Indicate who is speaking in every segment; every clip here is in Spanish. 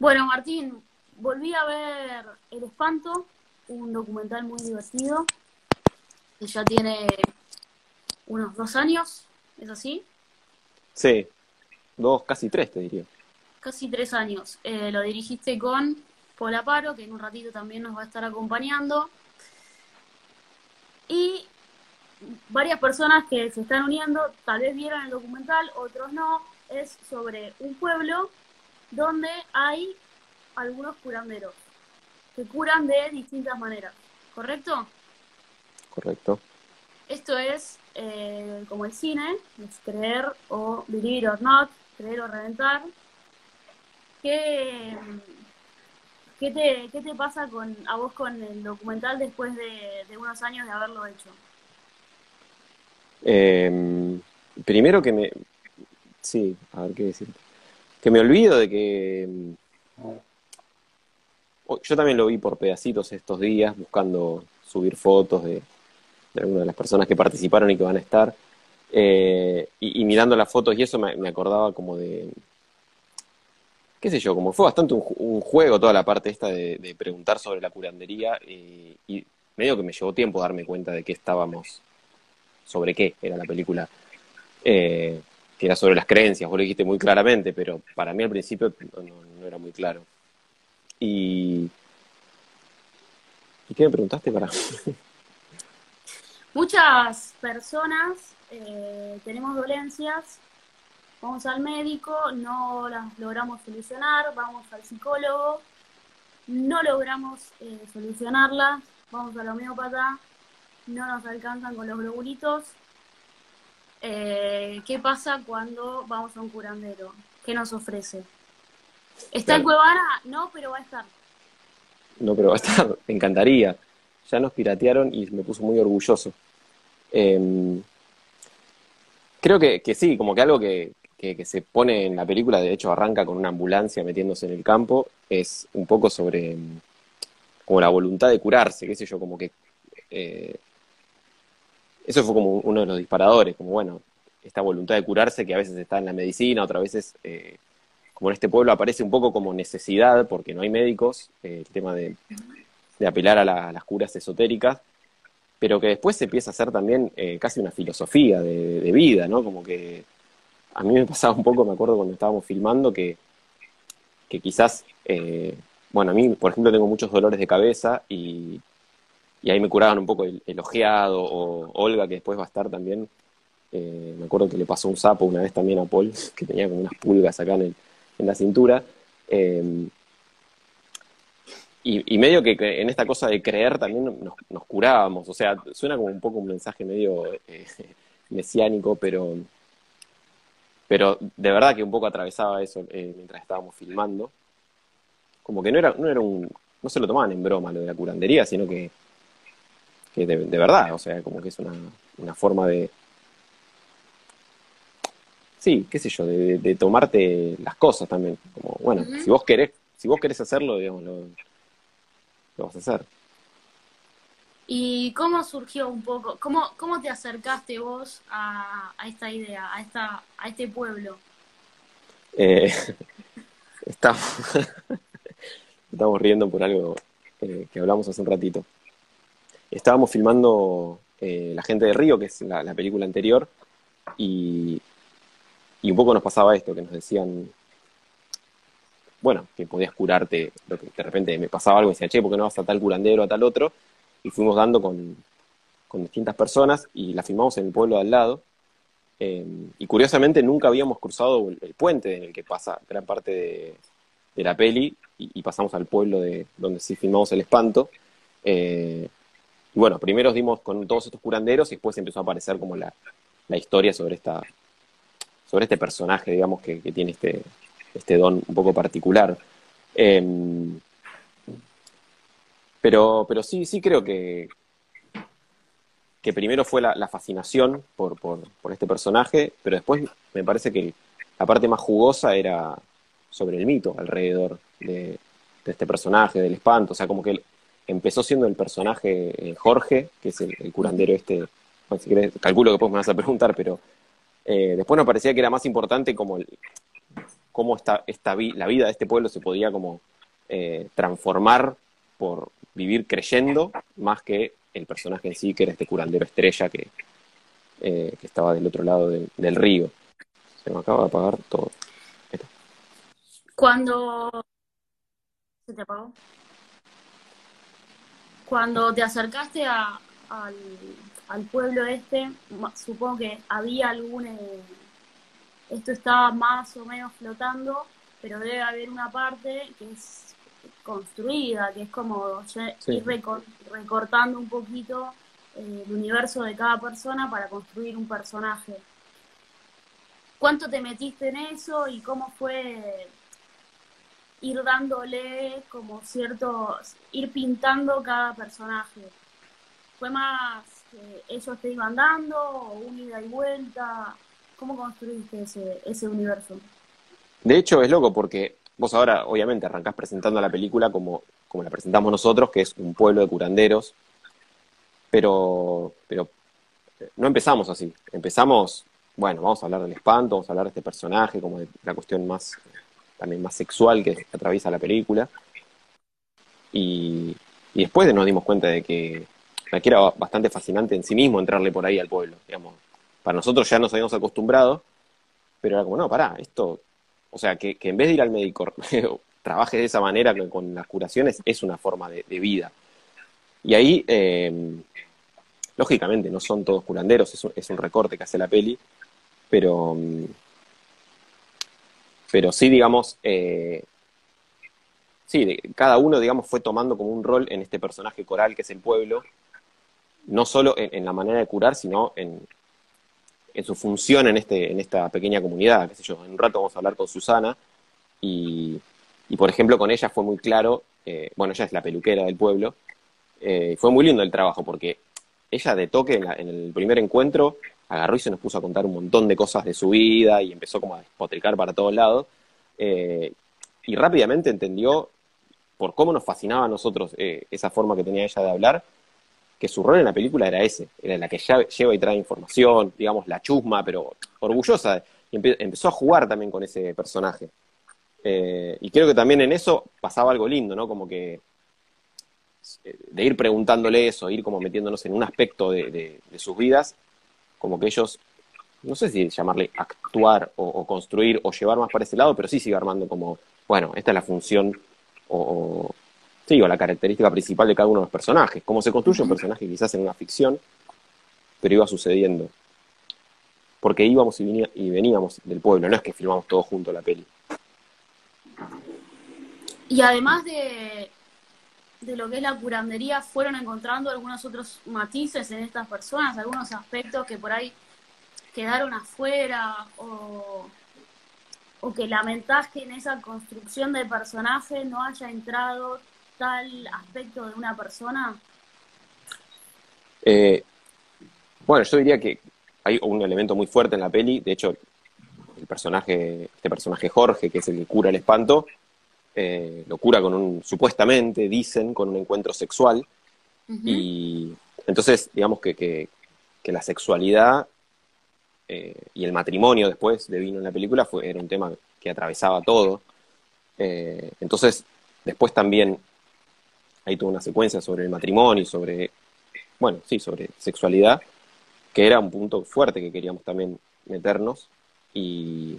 Speaker 1: Bueno, Martín, volví a ver El Espanto, un documental muy divertido, que ya tiene unos dos años, ¿es así?
Speaker 2: Sí, dos, casi tres te diría.
Speaker 1: Casi tres años. Eh, lo dirigiste con Paul Aparo, que en un ratito también nos va a estar acompañando. Y varias personas que se están uniendo, tal vez vieron el documental, otros no, es sobre un pueblo donde hay algunos curanderos que curan de distintas maneras, ¿correcto?
Speaker 2: Correcto.
Speaker 1: Esto es eh, como el cine, es creer o vivir or not, creer o reventar. ¿Qué, qué, te, qué te pasa con, a vos con el documental después de, de unos años de haberlo hecho?
Speaker 2: Eh, primero que me... Sí, a ver qué decir. Que me olvido de que... Yo también lo vi por pedacitos estos días, buscando subir fotos de, de algunas de las personas que participaron y que van a estar. Eh, y, mirando las fotos y eso me, acordaba como de, qué sé yo, como fue bastante un, juego toda la parte esta de, preguntar sobre la curandería y, y, medio que me llevó tiempo darme cuenta de qué estábamos, sobre qué era la película, eh, que era sobre las creencias, vos lo dijiste muy claramente, pero para mí al principio no, era muy claro. Y... ¿Y qué me preguntaste para...?
Speaker 1: Muchas personas eh, tenemos dolencias, vamos al médico, no las logramos solucionar, vamos al psicólogo, no logramos eh, solucionarlas, vamos al homeópata, no nos alcanzan con los globulitos. Eh, ¿Qué pasa cuando vamos a un curandero? ¿Qué nos ofrece? ¿Está claro. en Cuevana? No, pero va a estar.
Speaker 2: No, pero va a estar, me encantaría ya nos piratearon y me puso muy orgulloso. Eh, creo que, que, sí, como que algo que, que, que, se pone en la película, de hecho arranca con una ambulancia metiéndose en el campo, es un poco sobre como la voluntad de curarse, qué sé yo, como que... Eh, eso fue como uno de los disparadores, como bueno, esta voluntad de curarse que a veces está en la medicina, otras veces, eh, como en este pueblo, aparece un poco como necesidad, porque no hay médicos, eh, el tema de apelar a, la, a, las curas esotéricas, pero que después se empieza a hacer también eh, casi una filosofía de, de, vida, ¿no? Como que a mí me pasaba un poco, me acuerdo cuando estábamos filmando, que, que quizás, bueno, a mí, por ejemplo, tengo muchos dolores de cabeza y, y ahí me curaban un poco el, ojeado, o Olga, que después va a estar también, eh, me acuerdo que le pasó un sapo una vez también a Paul, que tenía como unas pulgas acá en, el, en la cintura. Eh, y, medio que en esta cosa de creer también nos, curábamos, o sea, suena como un poco un mensaje medio eh, mesiánico, pero, pero de verdad que un poco atravesaba eso mientras estábamos filmando. Como que no era, no era un, no se lo tomaban en broma lo de la curandería, sino que, que de, de verdad, o sea, como que es una, una forma de, sí, qué sé yo, de, de, tomarte las cosas también. Como, bueno, uh -huh. si vos querés, si vos querés hacerlo, digamos, lo, lo vas a hacer.
Speaker 1: ¿Y cómo surgió un poco, cómo, cómo te acercaste vos a, a esta idea, a, esta, a este pueblo?
Speaker 2: Eh, estamos, estamos riendo por algo eh, que hablamos hace un ratito. Estábamos filmando eh, La gente de Río, que es la, la película anterior, y, y un poco nos pasaba esto, que nos decían, bueno, que podías curarte, que de repente me pasaba algo y decía, che, ¿por qué no vas a tal curandero, a tal otro? Y fuimos dando con, con distintas personas y la filmamos en el pueblo de al lado. Eh, y curiosamente nunca habíamos cruzado el, puente en el que pasa gran parte de, de la peli y, y, pasamos al pueblo de donde sí filmamos el espanto. Eh, y bueno, primero dimos con todos estos curanderos y después empezó a aparecer como la, la historia sobre esta sobre este personaje, digamos, que, que tiene este, este don un poco particular. Eh, pero, pero sí, sí creo que, que primero fue la, fascinación por, por, por, este personaje, pero después me parece que la parte más jugosa era sobre el mito alrededor de, de este personaje, del espanto, o sea, como que empezó siendo el personaje eh, Jorge, que es el, curandero este, si querés, calculo que después me vas a preguntar, pero eh, después nos parecía que era más importante como cómo esta, esta la vida de este pueblo se podía como eh, transformar por vivir creyendo más que el personaje en sí, que era este curandero estrella que, que estaba del otro lado del río. Se me acaba de apagar todo.
Speaker 1: Cuando... ¿Se te apagó? Cuando te acercaste al, al pueblo este, supongo que había algún... Eh, esto estaba más o menos flotando, pero debe haber una parte que es construida, que es como ir recortando un poquito eh, el universo de cada persona para construir un personaje. ¿Cuánto te metiste en eso y cómo fue ir dándole como cierto, ir pintando cada personaje? ¿Fue más que ellos te iban dando un ida y vuelta? ¿Cómo construiste ese, ese universo?
Speaker 2: De hecho, es loco porque vos ahora, obviamente, arrancás presentando la película como, como la presentamos nosotros, que es un pueblo de curanderos, pero, pero eh, no empezamos así. Empezamos, bueno, vamos a hablar del espanto, vamos a hablar de este personaje, como de la cuestión más, también más sexual que atraviesa la película. Y, después nos dimos cuenta de que, que era bastante fascinante en sí mismo entrarle por ahí al pueblo, digamos. Para nosotros ya nos habíamos acostumbrado, pero era como, no, pará, esto o sea, que, en vez de ir al médico, trabaje de esa manera con las curaciones, es una forma de, vida. Y ahí, eh, lógicamente, no son todos curanderos, es un, recorte que hace la peli, pero, pero sí, digamos, eh, sí, cada uno, digamos, fue tomando como un rol en este personaje coral que es el pueblo, no solo en la manera de curar, sino en, en su función en, este, en esta pequeña comunidad, qué sé yo. En un rato vamos a hablar con Susana y, por ejemplo, con ella fue muy claro, eh, bueno, ella es la peluquera del pueblo, eh, fue muy lindo el trabajo porque ella de toque en, el primer encuentro agarró y se nos puso a contar un montón de cosas de su vida y empezó como a despotricar para todos lados eh, y rápidamente entendió por cómo nos fascinaba a nosotros esa forma que tenía ella de hablar que su rol en la película era ese, era la que lleva y trae información, digamos, la chusma, pero orgullosa, y empezó a jugar también con ese personaje. Eh, y creo que también en eso pasaba algo lindo, ¿no? Como que eh, de ir preguntándole eso, ir como metiéndonos en un aspecto de, sus vidas, como que ellos, no sé si llamarle actuar o, construir o llevar más para ese lado, pero sí sigue armando como, bueno, esta es la función o, sí, o la característica principal de cada uno de los personajes. Cómo se construye un personaje quizás en una ficción, pero iba sucediendo. Porque íbamos y, veníamos del pueblo, no es que filmamos todos juntos la peli.
Speaker 1: Y además de, de lo que es la curandería, fueron encontrando algunos otros matices en estas personas, algunos aspectos que por ahí quedaron afuera o, o que lamentaste que en esa construcción de personaje no haya entrado tal aspecto de una persona?
Speaker 2: Eh, bueno, yo diría que hay un elemento muy fuerte en la peli, de hecho, el personaje, este personaje Jorge, que es el que cura el espanto, eh, lo cura con un, supuestamente, dicen, con un encuentro sexual, y entonces, digamos que, que, la sexualidad eh, y el matrimonio después de Vino en la película fue, era un tema que atravesaba todo. entonces, después también hay toda una secuencia sobre el matrimonio, sobre, bueno, sí, sobre sexualidad, que era un punto fuerte que queríamos también meternos. Y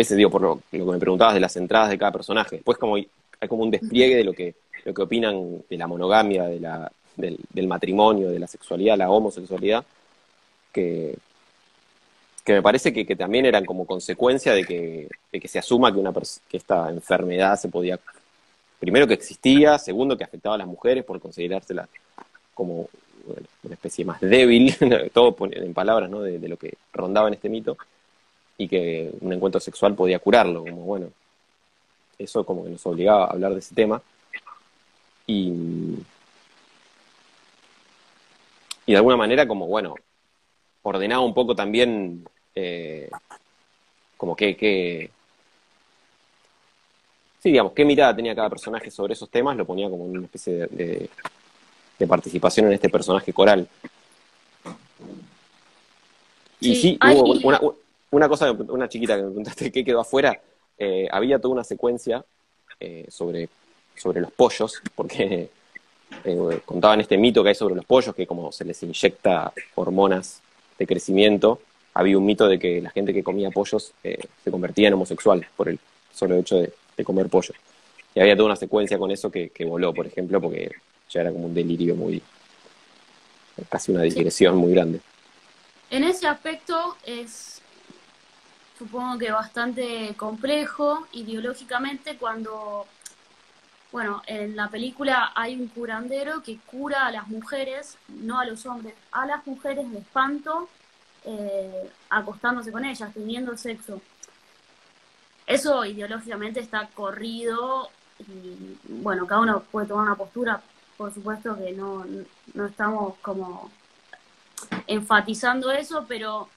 Speaker 2: ese, digo, por lo, que me preguntabas de las entradas de cada personaje. Después como hay, como un despliegue de lo que, lo que opinan de la monogamia, de la, del, matrimonio, de la sexualidad, la homosexualidad, que, que me parece que, también eran como consecuencia de que, de que se asuma que, una que esta enfermedad se podía primero que existía, segundo que afectaba a las mujeres por considerárselas como una especie más débil, todo en palabras ¿no? de, lo que rondaba en este mito, y que un encuentro sexual podía curarlo, como bueno, eso como que nos obligaba a hablar de ese tema. Y, y de alguna manera como, bueno, ordenaba un poco también eh, como que, que, sí, digamos, qué mirada tenía cada personaje sobre esos temas, lo ponía como una especie de, participación en este personaje coral. Y sí, hubo una, una, cosa, una chiquita que me preguntaste qué quedó afuera. eh, había toda una secuencia eh, sobre, sobre los pollos, porque eh, contaban este mito que hay sobre los pollos, que como se les inyecta hormonas de crecimiento, había un mito de que la gente que comía pollos se convertía en homosexual por el solo hecho de, comer pollo. Y había toda una secuencia con eso que, voló, por ejemplo, porque ya era como un delirio muy, casi una digresión muy grande.
Speaker 1: En ese aspecto es, supongo que bastante complejo ideológicamente cuando, bueno, en la película hay un curandero que cura a las mujeres, no a los hombres, a las mujeres de espanto, eh, acostándose con ellas, teniendo sexo. Eso ideológicamente está corrido y, bueno, cada uno puede tomar una postura, por supuesto que no, no estamos como enfatizando eso, pero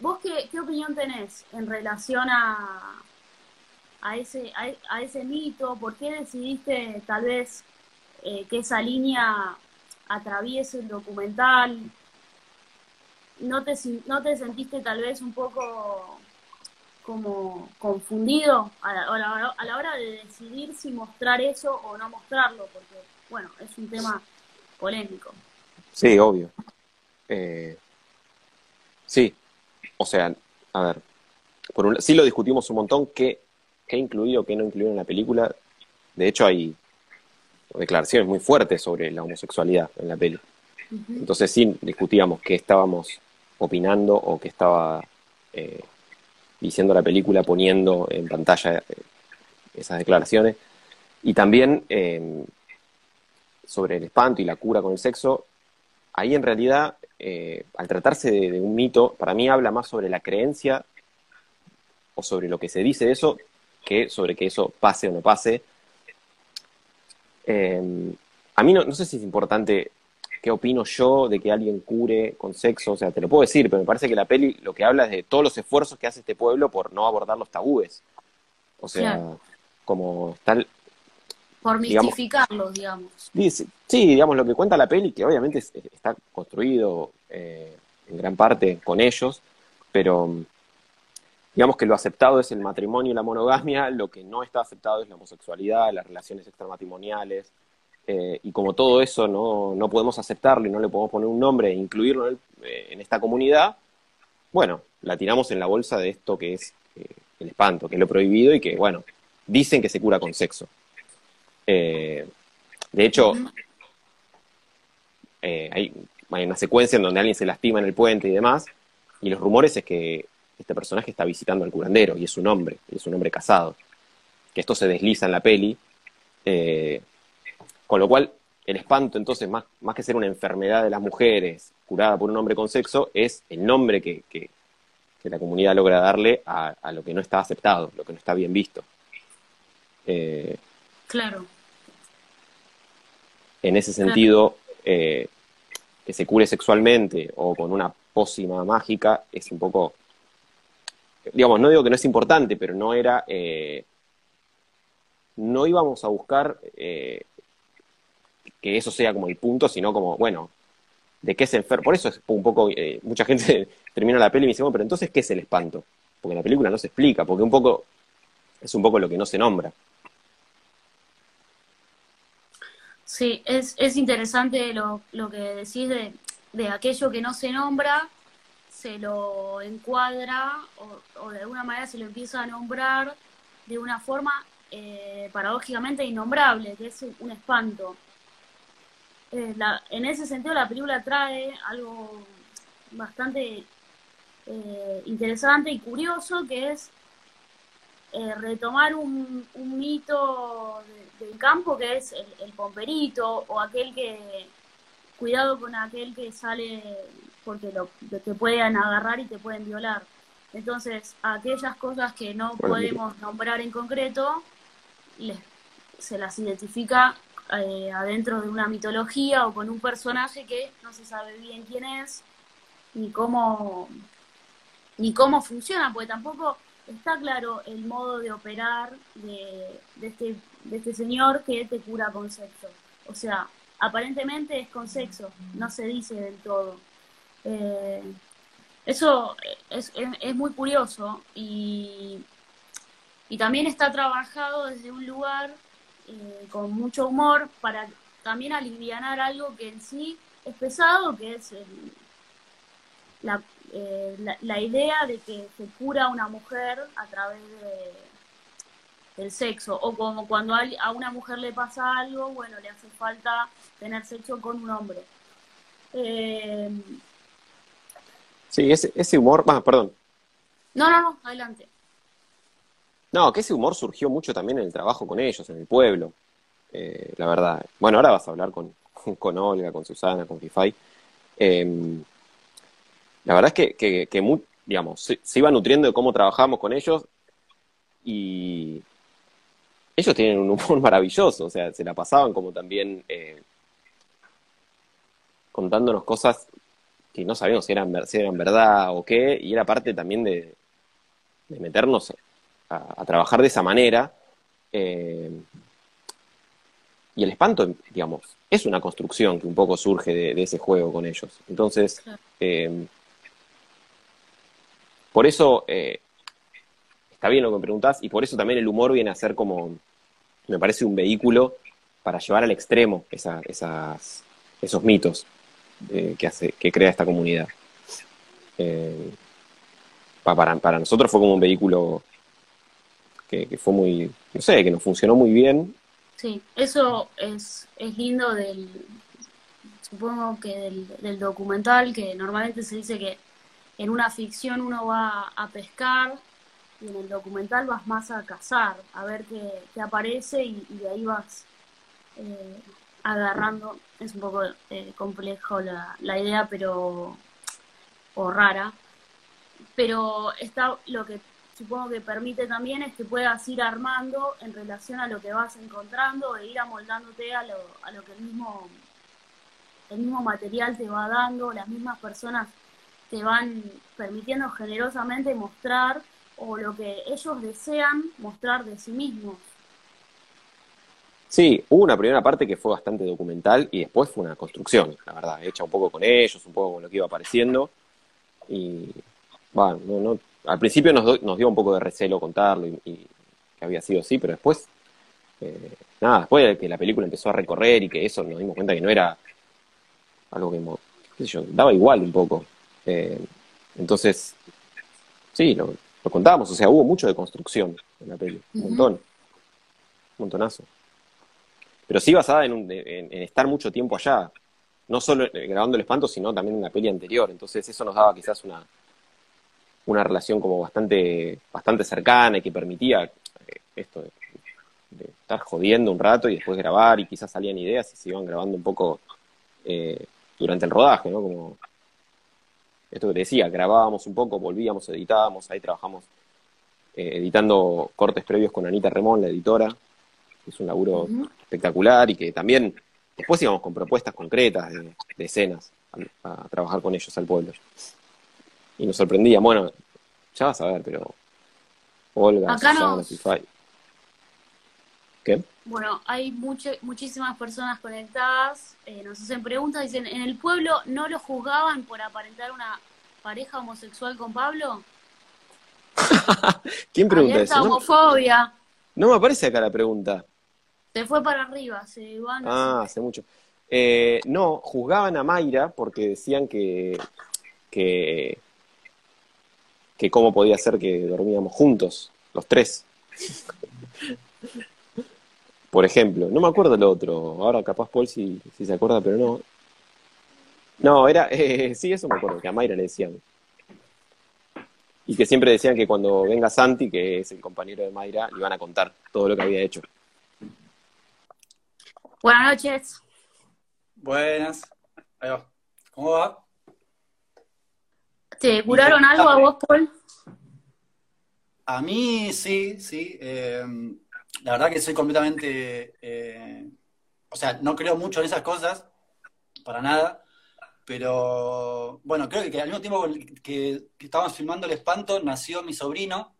Speaker 1: ¿vos qué, qué opinión tenés en relación a, a, ese, a, ese mito? ¿Por qué decidiste tal vez eh, que esa línea atraviese el documental? ¿No te, ¿No te sentiste tal vez un poco como confundido a la, a la, hora de decidir si mostrar eso o no mostrarlo? Porque, bueno, es un tema polémico.
Speaker 2: Sí, obvio. Eh, sí, o sea, a ver, por un, sí lo discutimos un montón, qué, qué incluido, qué no incluido en la película. De hecho, hay declaraciones muy fuertes sobre la homosexualidad en la peli. Entonces sí discutíamos qué estábamos opinando o qué estaba eh, diciendo la película poniendo en pantalla eh, esas declaraciones. Y también sobre el espanto y la cura con el sexo, ahí en realidad, eh, al tratarse de, un mito, para mí habla más sobre la creencia o sobre lo que se dice de eso que sobre que eso pase o no pase. Em, a mí no, sé si es importante qué opino yo de que alguien cure con sexo, o sea, te lo puedo decir, pero me parece que la peli lo que habla es de todos los esfuerzos que hace este pueblo por no abordar los tabúes. O sea, como tal,
Speaker 1: por mistificarlos, digamos.
Speaker 2: Sí, digamos, lo que cuenta la peli, que obviamente está construido eh, en gran parte con ellos, pero digamos que lo aceptado es el matrimonio y la monogamia, lo que no está aceptado es la homosexualidad, las relaciones extramatrimoniales, eh, y como todo eso no, no, podemos aceptarlo y no le podemos poner un nombre e incluirlo en, eh, esta comunidad, bueno, la tiramos en la bolsa de esto que es el espanto, que es lo prohibido y que, bueno, dicen que se cura con sexo. Eh, de hecho, eh, hay, una secuencia en donde alguien se lastima en el puente y demás, y los rumores es que este personaje está visitando al curandero, y es un hombre, y es un hombre casado. Que esto se desliza en la peli, eh, con lo cual el espanto entonces, más, más que ser una enfermedad de las mujeres curada por un hombre con sexo, es el nombre que, que, la comunidad logra darle a, lo que no está aceptado, lo que no está bien visto.
Speaker 1: claro
Speaker 2: en ese sentido, eh, que se cure sexualmente o con una pócima mágica es un poco, digamos, no digo que no es importante, pero no era, eh, no íbamos a buscar eh, que eso sea como el punto, sino como, bueno, de qué es enfermo. Por eso es un poco, mucha gente termina la peli y me dice, bueno, pero entonces, ¿qué es el espanto? Porque en la película no se explica, porque un poco, es un poco lo que no se nombra.
Speaker 1: Sí, es, es interesante lo, lo que decís de, de, aquello que no se nombra, se lo encuadra o, de alguna manera se lo empieza a nombrar de una forma eh, paradójicamente innombrable, que es un espanto. Eh, en ese sentido la película trae algo bastante eh, interesante y curioso, que es eh, retomar un, mito del campo que es el, pomperito o aquel que, cuidado con aquel que sale porque lo, te pueden agarrar y te pueden violar. Entonces, aquellas cosas que no podemos nombrar en concreto, se las identifica eh, adentro de una mitología o con un personaje que no se sabe bien quién es, ni cómo, ni cómo funciona, porque tampoco está claro el modo de operar de, este, de este señor que te cura con sexo. O sea, aparentemente es con sexo, no se dice del todo. Eh, eso es, es, muy curioso y Y también está trabajado desde un lugar eh, con mucho humor para también aliviar algo que en sí es pesado, que es la, eh, la, la, idea de que se cura a una mujer a través de, del sexo, o como cuando a una mujer le pasa algo, bueno, le hace falta tener sexo con un hombre. Eh,
Speaker 2: sí, ese, ese humor, ah, perdón.
Speaker 1: No, no, no, adelante.
Speaker 2: No, que ese humor surgió mucho también en el trabajo con ellos, en el pueblo, eh, la verdad. Bueno, ahora vas a hablar con, con Olga, con Susana, con Fifai. Em, la verdad es que, que, digamos, se, iba nutriendo de cómo trabajamos con ellos y ellos tienen un humor maravilloso, o sea, se la pasaban como también eh, contándonos cosas que no sabíamos si eran, si eran verdad o qué, y era parte también de, de meternos a, trabajar de esa manera. Eh, y el espanto, digamos, es una construcción que un poco surge de, ese juego con ellos. Entonces, eh, por eso eh, está bien lo que me preguntás, y por eso también el humor viene a ser como, me parece, un vehículo para llevar al extremo esas, esos mitos que, hace, que crea esta comunidad. para, para nosotros fue como un vehículo que, fue muy, no sé, que nos funcionó muy bien.
Speaker 1: Sí, eso es, es lindo del, supongo que del, documental, que normalmente se dice que en una ficción uno va a pescar y en el documental vas más a cazar, a ver qué, aparece y, de ahí vas eh, agarrando. Es un poco eh, complejo la, la idea, pero o rara. Pero está lo que supongo que permite también es que puedas ir armando en relación a lo que vas encontrando e ir amoldándote a lo, a lo que el mismo, el mismo material te va dando, las mismas personas te van permitiendo generosamente mostrar o lo que ellos desean mostrar de sí mismos.
Speaker 2: Sí, hubo una primera parte que fue bastante documental y después fue una construcción, la verdad, hecha un poco con ellos, un poco con lo que iba apareciendo. Y bueno, no, al principio nos, nos, dio un poco de recelo contarlo y, que había sido así, pero después, eh, nada, después de que la película empezó a recorrer y que eso nos dimos cuenta que no era algo que, qué sé yo, daba igual un poco. Eh, entonces, sí, lo, lo contábamos, o sea, hubo mucho de construcción en la peli, un montón, un montonazo. Pero sí basada en, en, estar mucho tiempo allá, no solo grabando el espanto, sino también en la peli anterior, entonces eso nos daba quizás una una relación como bastante, bastante cercana y que permitía eh, esto de, estar jodiendo un rato y después grabar y quizás salían ideas y se iban grabando un poco eh, durante el rodaje, ¿no? Como esto que te decía, grabábamos un poco, volvíamos, editábamos, ahí trabajamos eh, editando cortes previos con Anita Remón, la editora, que es un laburo espectacular y que también después íbamos con propuestas concretas de, escenas a, trabajar con ellos al pueblo y nos sorprendía. Bueno, ya vas a ver, pero Olga,
Speaker 1: Acá Susana,
Speaker 2: nos... ¿Qué?
Speaker 1: Bueno, hay muchísimas personas conectadas, eh, nos hacen preguntas, dicen, ¿en el pueblo no lo juzgaban por aparentar una pareja homosexual con Pablo?
Speaker 2: ¿Quién pregunta eso?
Speaker 1: homofobia.
Speaker 2: No, me aparece acá la pregunta.
Speaker 1: Se fue para arriba, se van.
Speaker 2: Ah, hace mucho. Eh, no, juzgaban a Mayra porque decían que, que que cómo podía ser que dormíamos juntos, los tres. Por ejemplo, no me acuerdo el otro, ahora capaz Paul si, si se acuerda, pero no. No, era, eh, sí, eso me acuerdo, que a Mayra le decían. Y que siempre decían que cuando venga Santi, que es el compañero de Mayra, le iban a contar todo lo que había hecho.
Speaker 1: Buenas noches.
Speaker 3: Buenas. ¿Cómo va?
Speaker 1: ¿Te curaron algo a vos, Paul?
Speaker 3: A mí sí, sí. Em, la verdad que soy completamente... Eh, o sea, no creo mucho en esas cosas, para nada. Pero bueno, creo que al mismo tiempo que, estábamos filmando El Espanto, nació mi sobrino,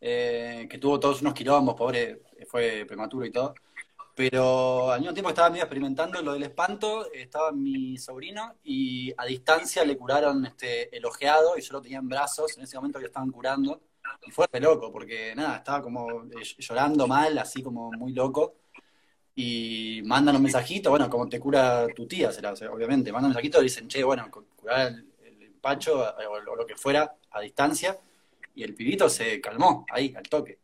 Speaker 3: eh, que tuvo todos unos quilombos, pobre, fue prematuro y todo. Pero al mismo tiempo estaba medio experimentando lo del espanto, estaba mi sobrino y a distancia le curaron este, el ojeado y yo lo tenía en brazos, en ese momento que estaban curando. Y fue re loco, porque nada, estaba como eh, llorando mal, así como muy loco. Y mandan un mensajito, bueno, como te cura tu tía, obviamente. Mandan un mensajito y dicen, che, bueno, curar el, el empacho o, lo que fuera a distancia. Y el pibito se calmó ahí, al toque.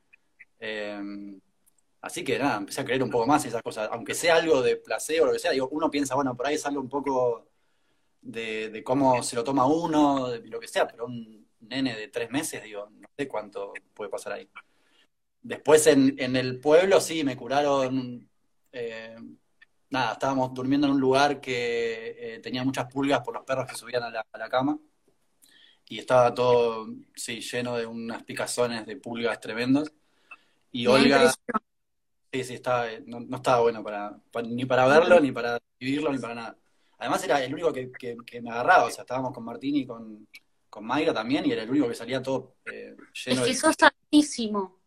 Speaker 3: Eh, así que nada, empecé a creer un poco más en esas cosas. Aunque sea algo de placebo o lo que sea, digo, uno piensa, bueno, por ahí es algo un poco de, de cómo se lo toma uno, de lo que sea, pero un nene de tres meses, digo, no sé cuánto puede pasar ahí. Después en, en el pueblo sí, me curaron, eh, nada, estábamos durmiendo en un lugar que eh, tenía muchas pulgas por los perros que subían a la, a la cama y estaba todo, sí, lleno de unas picazones de pulgas tremendos. Y Olga, sí, sí, estaba, no, no estaba bueno para, para- ni para verlo, ni para vivirlo, ni para nada. Además era el único que, que- que me agarraba, o sea, estábamos con Martín y con, con Mayra también, y era el único que salía todo eh,
Speaker 1: Es
Speaker 3: lleno
Speaker 1: que
Speaker 3: de...
Speaker 1: sos altísimo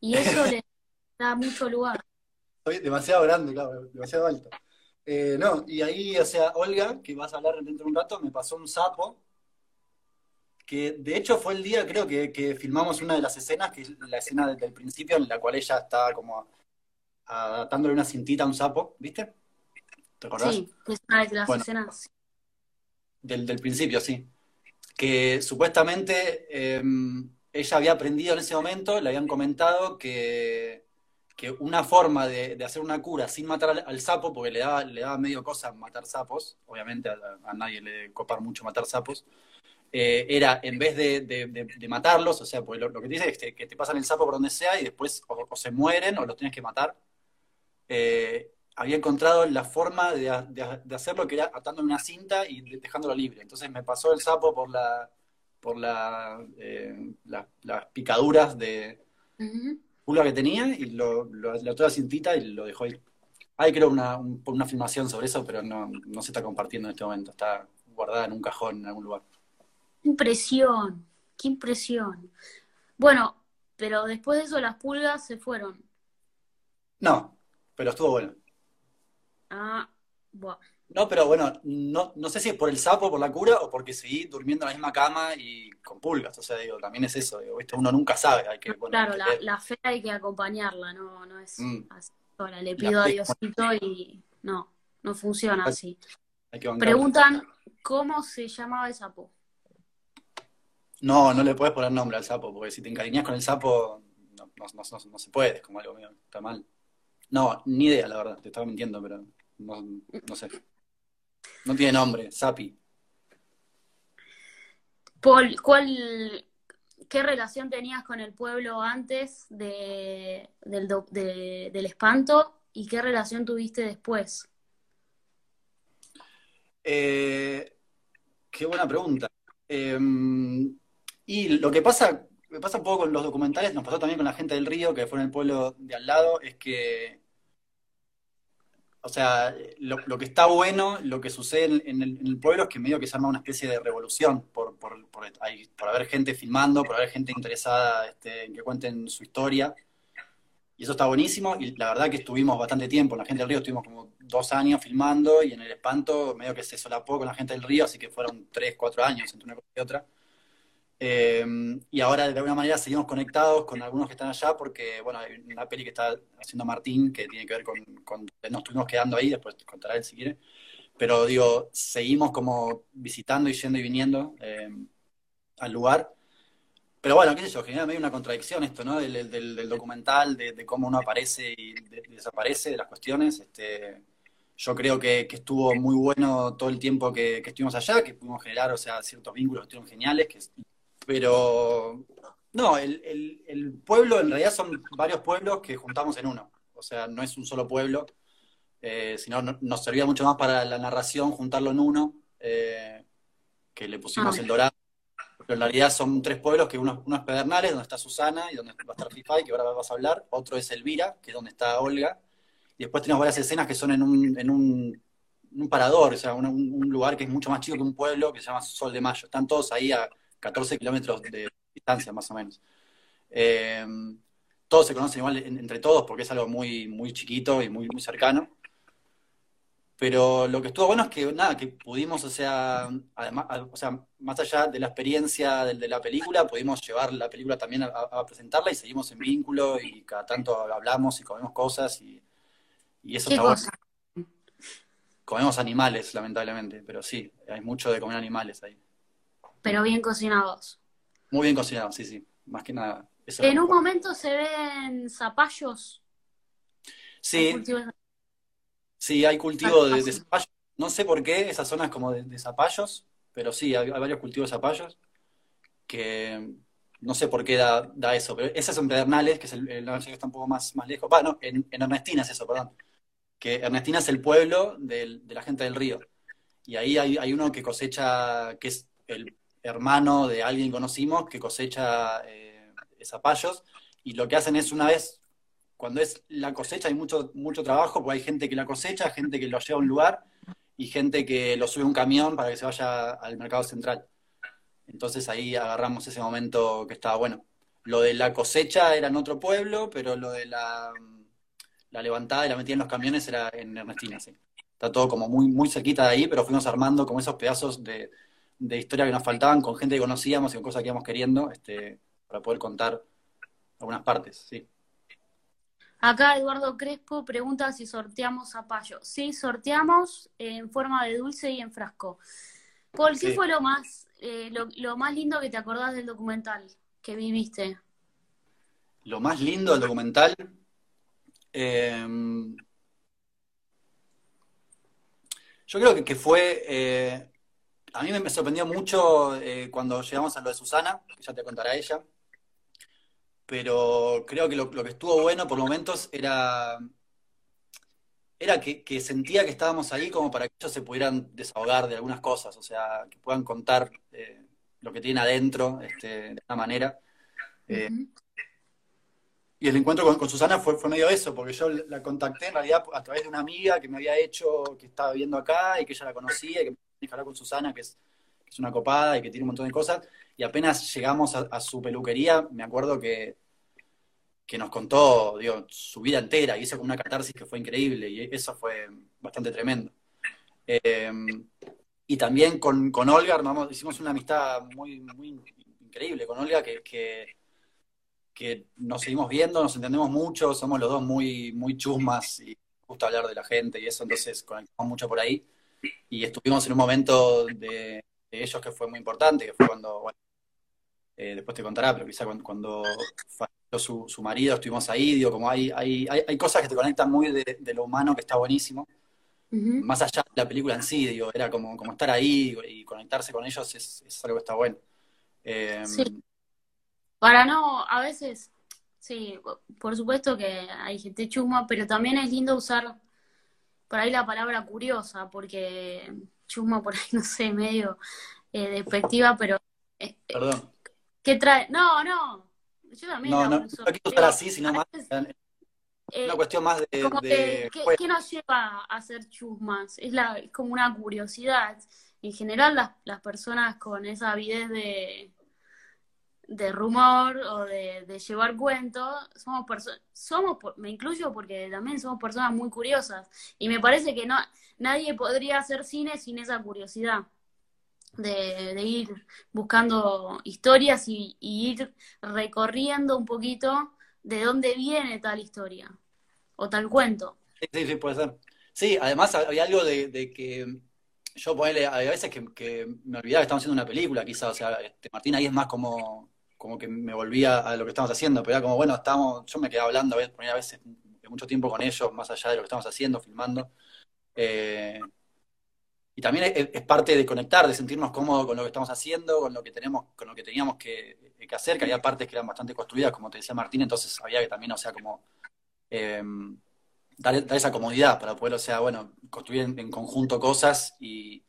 Speaker 1: y eso le da mucho lugar.
Speaker 3: Soy demasiado grande, claro, demasiado alto. Eh, no, y ahí, o sea, Olga, que vas a hablar dentro de un rato, me pasó un sapo, que de hecho fue el día, creo que, que filmamos una de las escenas, que es la escena desde el principio, en la cual ella estaba como atándole una cintita a un sapo, ¿viste? ¿Te acordás?
Speaker 1: Sí, es una de las
Speaker 3: Bueno.
Speaker 1: escenas.
Speaker 3: Del, del principio, sí. Que supuestamente eh, ella había aprendido en ese momento, le habían comentado que, que una forma de, hacer una cura sin matar al, sapo, porque le daba, le daba medio cosa matar sapos, obviamente a, nadie le copar mucho matar sapos, eh, era en vez de, matarlos, o sea, porque lo, que te dice es que, que te pasan el sapo por donde sea y después o, o se mueren o los tienes que matar. Eh, había encontrado la forma de, de- de hacerlo que era atando una cinta y de- dejándolo libre. Entonces me pasó el sapo por la por la, eh, la- las picaduras de pulga que tenía y lo, lo, le ató la cintita y lo dejó ahí. Hay creo una, un- una filmación sobre eso, pero no, no se está compartiendo en este momento. Está guardada en un cajón en algún lugar.
Speaker 1: Qué impresión, qué impresión. Bueno, pero después de eso las pulgas se fueron.
Speaker 3: No, pero estuvo bueno.
Speaker 1: Ah, buah.
Speaker 3: No, pero bueno, no, no sé si es por el sapo, por la cura, o porque seguí durmiendo en la misma cama y con pulgas. O sea, digo, también es eso, digo, ¿viste? Uno nunca sabe. Hay que, bueno,
Speaker 1: Claro, la, fe hay que acompañarla, no, no es
Speaker 3: Mm.
Speaker 1: así sola. Le pido a Diosito y no, no funciona así.
Speaker 3: hay que bancar.
Speaker 1: Preguntan cómo se llamaba el sapo.
Speaker 3: No, no le puedes poner nombre al sapo, porque si te encariñas con el sapo, no, no, no- no- no se puede, es como algo mío, está mal. No, ni idea, la verdad, te estaba mintiendo, pero no, no sé. No tiene nombre, Sapi.
Speaker 1: Paul, ¿cuál, qué relación tenías con el pueblo antes de, del, de- del espanto y qué relación tuviste después?
Speaker 3: Eh, qué buena pregunta. Eh, y lo que pasa, me pasa un poco con los documentales, nos pasó también con la gente del río, que fue en el pueblo de al lado, es que, o sea, lo, lo que está bueno, lo que sucede en, en el, en el pueblo es que medio que se arma una especie de revolución por, por, por, haber gente filmando, por haber gente interesada este, en que cuenten su historia. Y eso está buenísimo. Y la verdad que estuvimos bastante tiempo. La gente del río estuvimos como dos años filmando y en el espanto medio que se solapó con la gente del río, así que fueron tres, cuatro años entre una cosa y otra. Eh, y ahora de alguna manera seguimos conectados con algunos que están allá porque, bueno, hay una peli que está haciendo Martín que tiene que ver con, con nos estuvimos quedando ahí, después te contará él si quiere. Pero digo, seguimos como visitando y yendo y viniendo eh, al lugar. Pero bueno, qué sé yo, genera medio una contradicción esto, ¿no? Del, del- del documental, de, de cómo uno aparece y de- desaparece de las cuestiones. Este, yo creo que, que estuvo muy bueno todo el tiempo que, que estuvimos allá, que pudimos generar, o sea, ciertos vínculos que estuvieron geniales, que, pero no, el, el- el pueblo en realidad son varios pueblos que juntamos en uno. O sea, no es un solo pueblo, eh, sino no- nos servía mucho más para la narración juntarlo en uno, eh, que le pusimos
Speaker 1: Ah.
Speaker 3: el dorado. Pero en realidad son tres pueblos, que uno, uno es Pedernales, donde está Susana y donde va a estar Fifai, que ahora vas a hablar. Otro es Elvira, que es donde está Olga. Y después tenemos varias escenas que son en un, en un, en un parador, o sea, un, un lugar que es mucho más chico que un pueblo, que se llama Sol de Mayo. Están todos ahí a 14 kilómetros de distancia, más o menos. Eh, todos se conocen igual en- entre todos porque es algo muy, muy chiquito y muy, muy cercano. Pero lo que estuvo bueno es que, nada, que pudimos, o sea, además, o sea, más allá de la experiencia de, de la película, pudimos llevar la película también a, a, presentarla y seguimos en vínculo y cada tanto hablamos y comemos cosas y, y eso
Speaker 1: ¿Qué
Speaker 3: está
Speaker 1: cosa?
Speaker 3: bueno. Comemos animales, lamentablemente, pero sí, hay mucho de comer animales ahí.
Speaker 1: Pero bien cocinados.
Speaker 3: Muy bien cocinado, sí, sí, más que nada. Eso
Speaker 1: En un momento se ven zapallos.
Speaker 3: Sí,
Speaker 1: de
Speaker 3: sí, hay cultivo de, de
Speaker 1: zapallos.
Speaker 3: zapallos. No sé por qué, esas zonas como de, de zapallos, pero sí, hay, hay varios cultivos de zapallos que no sé por qué da, da eso, pero esas son Pedernales, que es el, el que está un poco más, más lejos. Bueno, en, en Ernestina es eso, perdón. Que Ernestina es el pueblo del- de la gente del río. Y ahí hay, hay uno que cosecha, que es el hermano de alguien que conocimos, que cosecha eh, zapallos. Y lo que hacen es una vez, cuando es la cosecha, hay mucho, mucho trabajo, porque hay gente que la cosecha, gente que lo lleva a un lugar y gente que lo sube a un camión para que se vaya al mercado central. Entonces ahí agarramos ese momento que estaba bueno. Lo de la cosecha era en otro pueblo, pero lo de la, levantada y la metida en los camiones era en Ernestina, sí. Está todo como muy, muy cerquita de ahí, pero fuimos armando como esos pedazos de, de historia que nos faltaban con gente que conocíamos y con cosas que íbamos queriendo, este, para poder contar algunas partes, sí.
Speaker 1: Acá Eduardo Crespo pregunta si sorteamos zapallo. Sí, sorteamos en forma de dulce y en frasco. Paul, ¿qué
Speaker 3: Sí.
Speaker 1: fue lo más, eh, lo, lo más lindo que te acordás del documental que viviste?
Speaker 3: Lo más lindo del documental, eh, yo creo que, que fue, eh, a mí me, sorprendió mucho eh, cuando llegamos a lo de Susana, que ya te contará ella, pero creo que lo, lo que estuvo bueno por momentos era, era que, que sentía que estábamos ahí como para que ellos se pudieran desahogar de algunas cosas, o sea, que puedan contar eh, lo que tienen adentro este, de una manera. Eh, y el encuentro con, con Susana fue, fue medio eso, porque yo la contacté en realidad a través de una amiga que me había hecho, que estaba viviendo acá y que ella la conocía y que me hablar con Susana, que es, es una copada y que tiene un montón de cosas. Y apenas llegamos a, su peluquería, me acuerdo que, que nos contó digo, su vida entera y hizo como una catarsis que fue increíble y eso fue bastante tremendo. Eh, y también con, con Olga armamos, hicimos una amistad muy, muy increíble con Olga que, que, que nos seguimos viendo, nos entendemos mucho, somos los dos muy, muy chusmas y gusta hablar de la gente y eso, entonces conectamos mucho por ahí. Y estuvimos en un momento de, de ellos que fue muy importante, que fue cuando, bueno, eh, después te contará, pero quizá cuando, cuando falleció su, su, marido, estuvimos ahí, digo, como hay, hay, hay, hay cosas que te conectan muy de, de, lo humano que está buenísimo. Uh -huh. Más allá de la película en sí, digo, era como, como estar ahí y conectarse con ellos es, es algo que está bueno. Eh,
Speaker 1: sí. Para no, a veces, sí, por supuesto que hay gente chusma, pero también es lindo usar por ahí la palabra curiosa, porque chusma por ahí, no sé, medio eh, despectiva, pero...
Speaker 3: Eh, Perdón.
Speaker 1: ¿Qué trae? No, no, yo también
Speaker 3: no, no, no quiero usar así, sino más...
Speaker 1: Eh,
Speaker 3: una cuestión más de...
Speaker 1: Como
Speaker 3: de
Speaker 1: que, ¿qué, ¿qué, nos lleva a hacer chusmas? Es, la, es como una curiosidad. En general, las, las personas con esa avidez de, de rumor o de, llevar cuentos, somos personas, somos, me incluyo porque también somos personas muy curiosas. Y me parece que no nadie podría hacer cine sin esa curiosidad. De, de ir buscando historias y, ir recorriendo un poquito de dónde viene tal historia o tal cuento.
Speaker 3: Sí, sí, sí puede ser. Sí, además había algo de, que yo ponele, a veces que, que, me olvidaba que estamos haciendo una película, quizás, o sea, este, Martín ahí es más como, como que me volvía a lo que estamos haciendo, pero era como, bueno, estamos, yo me quedaba hablando a veces, ponía a veces mucho tiempo con ellos, más allá de lo que estamos haciendo, filmando. Eh, y también es, parte de conectar, de sentirnos cómodos con lo que estamos haciendo, con lo que tenemos, con lo que teníamos que, que hacer, que había partes que eran bastante construidas, como te decía Martín, entonces había que también, o sea, como eh, dar, esa comodidad para poder, o sea, bueno, construir en conjunto cosas y,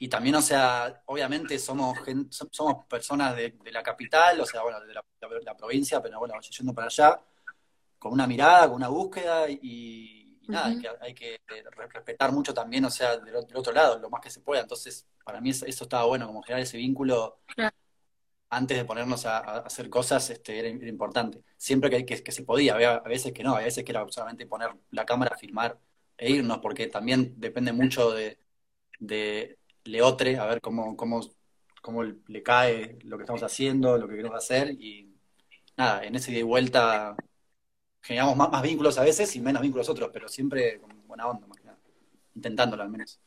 Speaker 3: y también, o sea, obviamente somos gente, somos personas de, de, la capital, o sea, bueno, de la, de la, provincia, pero bueno, yendo para allá, con una mirada, con una búsqueda y y nada, uh -huh. que hay que respetar mucho también, o sea, del, del, otro lado, lo más que se pueda. Entonces, para mí eso, eso estaba bueno, como generar ese vínculo claro. antes de ponernos a, a, hacer cosas, este, era, era importante. Siempre que, que, que, se podía, había a veces que no, a veces que era solamente poner la cámara, filmar e irnos, porque también depende mucho de, de Leotre, a ver cómo, cómo, cómo le cae lo que estamos haciendo, lo que queremos hacer, y nada, en ese ida y vuelta generamos más, más vínculos a veces y menos vínculos otros, pero siempre con buena onda, más que nada. intentándolo al menos.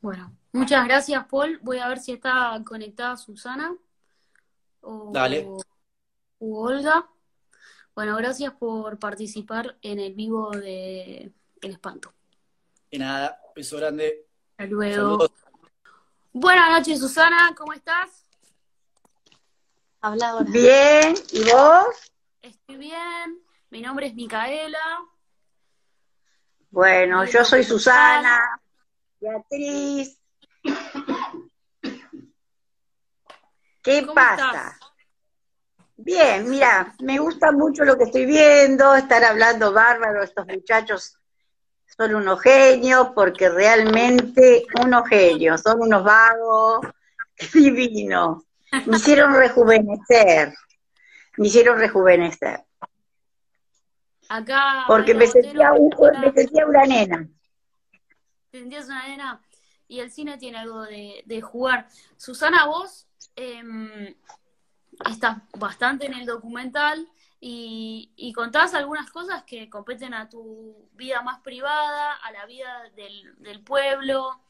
Speaker 1: Bueno, muchas gracias, Paul. Voy a ver si está conectada Susana o,
Speaker 3: Dale.
Speaker 1: Olga. Bueno, gracias por participar en el vivo de El Espanto.
Speaker 3: Y nada, beso grande.
Speaker 1: Hasta luego.
Speaker 3: Saludos.
Speaker 1: Buenas noches, Susana, ¿cómo estás?
Speaker 4: Habladora.
Speaker 5: Bien, ¿y vos?
Speaker 1: Estoy bien. Mi nombre es Micaela.
Speaker 5: Bueno, yo soy
Speaker 1: ¿cómo
Speaker 5: Susana, Beatriz. ¿Qué
Speaker 1: ¿Cómo
Speaker 5: pasa?
Speaker 1: estás?
Speaker 5: Bien, mira, me gusta mucho lo que estoy viendo, estar hablando bárbaro, estos muchachos son unos genios, porque realmente unos genios, son unos vagos divinos. Me hicieron rejuvenecer, me hicieron rejuvenecer,
Speaker 1: Acá.
Speaker 5: porque me sentía, un-
Speaker 1: una-
Speaker 5: me sentía una nena.
Speaker 1: te sentías una nena y el cine tiene algo de, de jugar. Susana, vos em, estás bastante en el documental y, y contás algunas cosas que competen a tu vida más privada, a la vida del, del pueblo.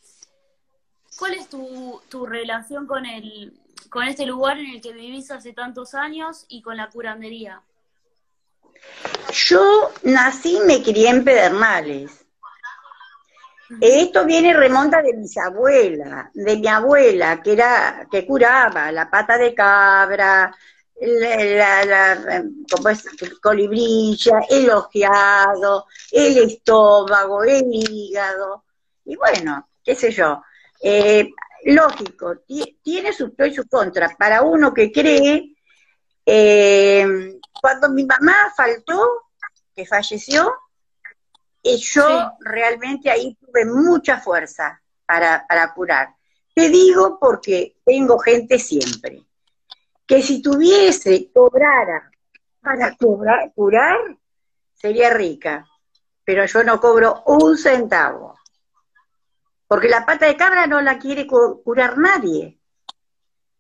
Speaker 1: ¿Cuál es tu, tu relación con el, con este lugar en el que vivís hace tantos años y con la curandería?
Speaker 5: Yo nací y me crié en Pedernales. Esto viene remonta de mis abuelas, de mi abuela, que era, que curaba la pata de cabra, la, la, la- ¿cómo es? El colibrilla, el ojeado, el estómago, el hígado, y bueno, qué sé yo. Eh, lógico, ti- tiene sus pros y sus contras. Para uno que cree, eh, cuando mi mamá faltó, que falleció, y yo
Speaker 1: Sí.
Speaker 5: realmente ahí tuve mucha fuerza para, para curar. Te digo porque tengo gente siempre, que si tuviese, cobrara para cobrar, curar, sería rica, pero yo no cobro un centavo, porque la pata de cabra no la quiere cu- curar nadie.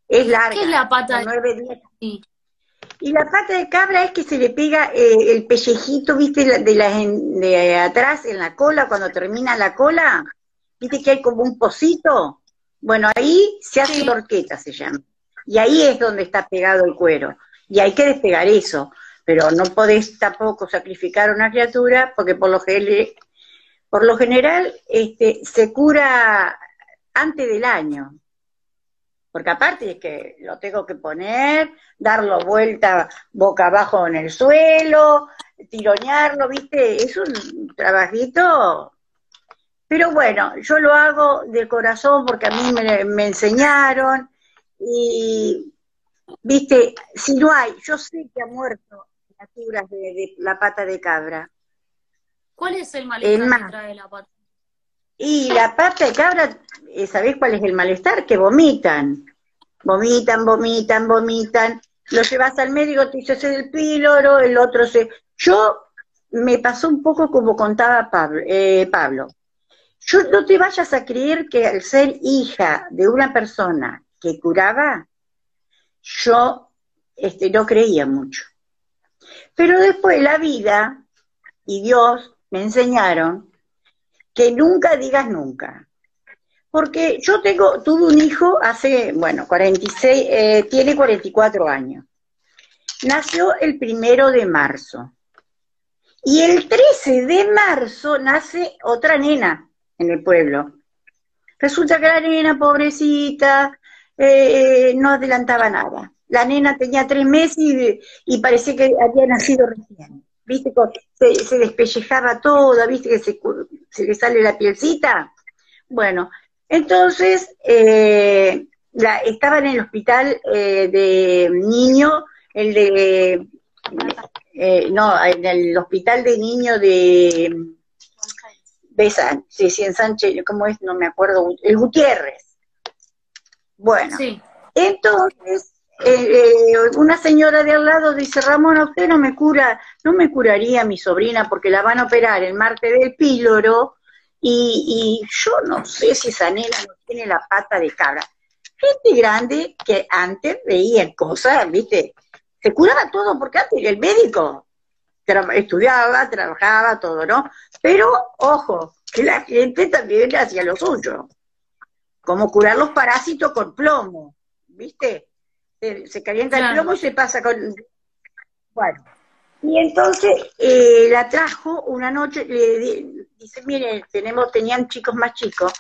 Speaker 5: Es larga.
Speaker 1: ¿Qué es la pata de-. Sí.
Speaker 5: Y la pata de cabra es que se le pega eh, el pellejito, viste, la- de, la, de atrás en la cola, cuando termina la cola, viste que hay como un pocito. Bueno, ahí se hace
Speaker 1: Sí.
Speaker 5: la horqueta, se llama. Y ahí es donde está pegado el cuero. Y hay que despegar eso. Pero no podés tampoco sacrificar a una criatura, porque por lo, gel- por lo general este, se cura antes del año. Porque aparte es que lo tengo que poner, darlo vuelta boca abajo en el suelo, tironearlo, ¿viste? Es un trabajito. Pero bueno, yo lo hago del corazón porque a mí me, me enseñaron y, ¿viste? Si no hay, yo sé que ha muerto criaturas de, de la pata de cabra.
Speaker 1: ¿Cuál es el malestar que trae la pata?
Speaker 5: Y la pata de cabra, eh, ¿sabés cuál es el malestar? Que vomitan. Vomitan, vomitan, vomitan. Lo llevas al médico, te dice "Ese es el píloro, el otro se... Yo me pasó un poco como contaba Pablo. eh, Pablo. Yo no te vayas a creer que al ser hija de una persona que curaba, yo este, no creía mucho. Pero después la vida y Dios me enseñaron que nunca digas nunca. Porque yo tengo, tuve un hijo hace, bueno, 46, eh, tiene 44 años. Nació el primero de marzo. Y el 13 de marzo nace otra nena en el pueblo. Resulta que la nena, pobrecita, eh, no adelantaba nada. La nena tenía tres meses y, y parecía que había nacido recién. ¿Viste? Se, se despellejaba toda, ¿viste? Que se, se le sale la pielcita. Bueno, entonces eh, la, estaba en el hospital eh, de niño, el de. eh, no, en el hospital de niño de. de San, sí, sí, en Sánchez, ¿cómo es? No me acuerdo, el Gutiérrez. Bueno,
Speaker 1: Sí.
Speaker 5: entonces, eh, eh, una señora de al lado dice, Ramón, usted no me cura, no me curaría mi sobrina porque la van a operar el martes del píloro y, y yo no sé si esa nena no tiene la pata de cabra. Gente grande que antes veía cosas, viste, se curaba todo porque antes el médico estudiaba, trabajaba, todo, ¿no? Pero, ojo, que la gente también hacía lo suyo, como curar los parásitos con plomo, ¿viste? se calienta el plomo y se pasa con... Bueno, y entonces eh, la trajo una noche, le dice, miren, tenemos, tenían chicos más chicos,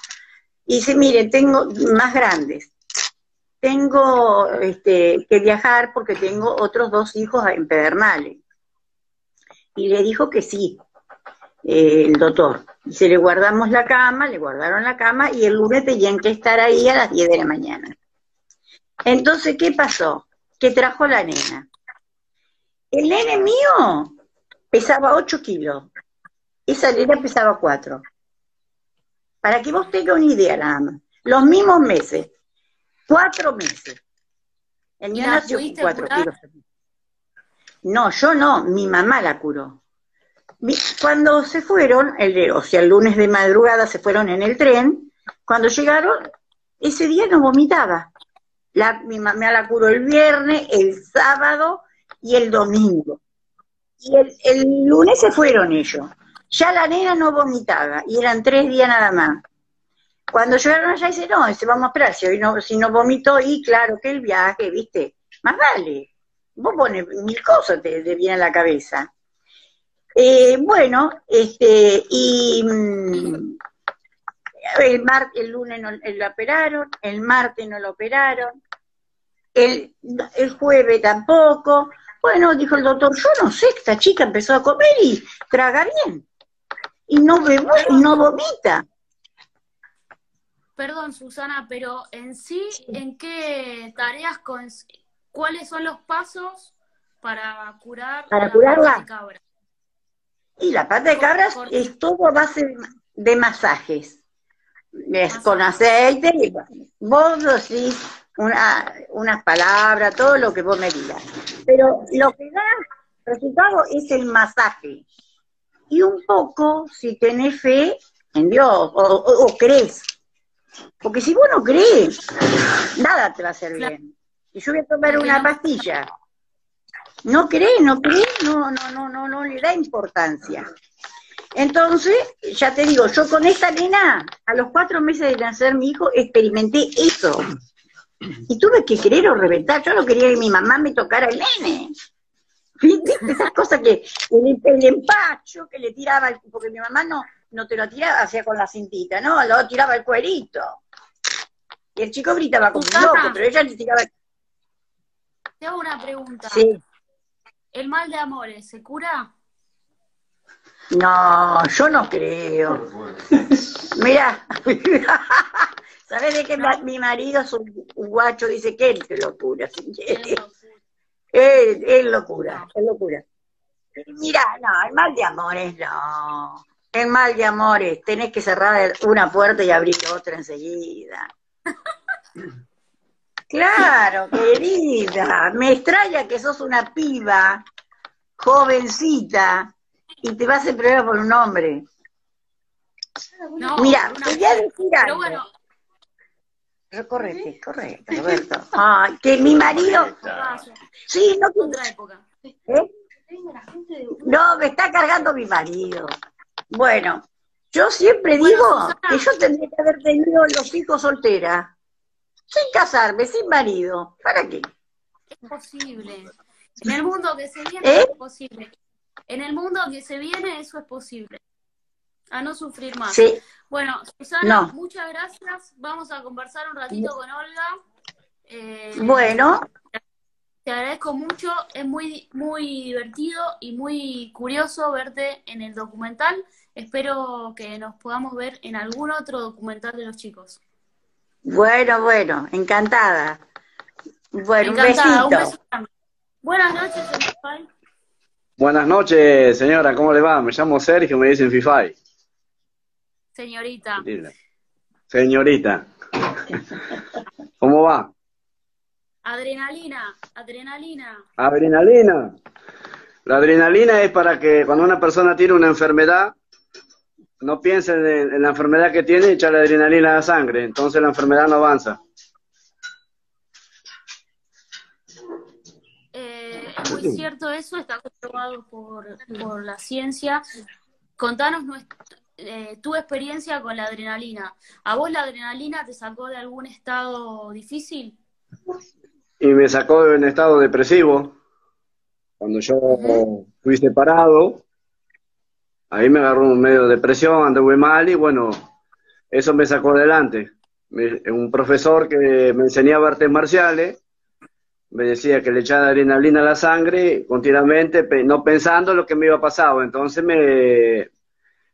Speaker 5: y dice, miren, tengo más grandes, tengo este, que viajar porque tengo otros dos hijos en Pedernales. Y le dijo que sí, eh, el doctor. Dice, le guardamos la cama, le guardaron la cama y el lunes tenían que estar ahí a las 10 de la mañana. Entonces, ¿qué pasó? Que trajo la nena. El nene mío pesaba 8 kilos. Esa nena pesaba 4. Para que vos tengas una idea nada más. Los mismos meses. Cuatro meses. El niño nació con 4 kilos. No, yo no, mi mamá la curó. Cuando se fueron, el, o sea, el lunes de madrugada se fueron en el tren, cuando llegaron, ese día no vomitaba. La, mi mamá la curó el viernes, el sábado y el domingo. Y el, lunes se fueron ellos. Ya la nena no vomitaba y eran tres días nada más. Cuando llegaron allá dice, no, se vamos a esperar, si hoy no, si no vomitó, y claro que el viaje, viste, más vale. Vos pones mil cosas te, te viene a la cabeza. Eh, bueno, este, y mm, el, el lunes no, lo operaron, el martes no lo operaron, el, el jueves tampoco. Bueno, dijo el doctor, yo no sé, esta chica empezó a comer y traga bien. Y no bebe, y no vomita.
Speaker 1: Perdón, Susana, pero en sí, ¿en qué tareas, cuáles son los pasos para curar
Speaker 5: para la curarla? Cabra? Y la pata de cabra es todo a base de masajes. Es con aceite, y vos decís una, unas palabras, todo lo que vos me digas. Pero lo que da resultado es el masaje. Y un poco, si tenés fe en Dios, o, crees. Porque si vos no crees, nada te va a hacer bien. Y yo voy a tomar una pastilla. No crees, no crees, no, no, no, no, no le da importancia. Entonces, ya te digo, yo con esta nena, a los cuatro meses de nacer mi hijo, experimenté eso. Y tuve que querer o reventar. Yo no quería que mi mamá me tocara el nene. ¿Viste? Esas cosas que, el, empacho que le tiraba, porque mi mamá no, no te lo tiraba, hacía con la cintita, ¿no? Lo tiraba el cuerito. Y el chico gritaba como un loco, pero ella le tiraba el...
Speaker 1: Te hago una pregunta. Sí. ¿El mal de amores se cura?
Speaker 5: No, yo no creo. Mira, ¿sabes de qué mi marido es un, guacho? Dice que él te lo cura. Él, él lo cura, él lo cura. Mira, no, el mal de amores no. El mal de amores, tenés que cerrar una puerta y abrir otra enseguida. Claro, querida, me extraña que sos una piba, jovencita, y te vas a prueba por un hombre. Mira, te voy a decir algo. Bueno. Correte, correcto, Roberto. Ay, que mi marido. Sí, no otra época. ¿Eh? No, me está cargando mi marido. Bueno, yo siempre digo que yo tendría que haber tenido los hijos soltera, sin casarme, sin marido. ¿Para qué?
Speaker 1: Es posible. En el mundo que se viene ¿Eh? es posible. En el mundo que se viene eso es posible. A no sufrir más. Sí. Bueno, Susana, muchas gracias. Vamos a conversar un ratito con Olga.
Speaker 5: Eh, bueno.
Speaker 1: Te agradezco mucho. Es muy, muy divertido y muy curioso verte en el documental. Espero que nos podamos ver en algún otro documental de los chicos.
Speaker 5: Bueno, bueno, encantada. Bueno, un besito.
Speaker 1: Buenas noches,
Speaker 4: Buenas noches, señora, ¿cómo le va? Me llamo Sergio, me dicen FIFAI.
Speaker 1: Señorita.
Speaker 4: Señorita. ¿Cómo va?
Speaker 1: Adrenalina, adrenalina.
Speaker 4: Adrenalina. La adrenalina es para que cuando una persona tiene una enfermedad, no piense en, en la enfermedad que tiene y echarle adrenalina a la sangre. Entonces la enfermedad no avanza.
Speaker 1: Eh, es muy cierto eso, está comprobado por, por la ciencia. Contanos eh, tu experiencia con la adrenalina. ¿A vos la adrenalina te sacó de algún estado difícil?
Speaker 4: Y me sacó de un estado depresivo. Cuando yo fui separado, ahí me agarró un medio de depresión, anduve mal y bueno, eso me sacó adelante. Me- un profesor que me enseñaba artes marciales me decía que le echaba adrenalina a la sangre continuamente, no pensando lo que me iba pasado. Entonces me,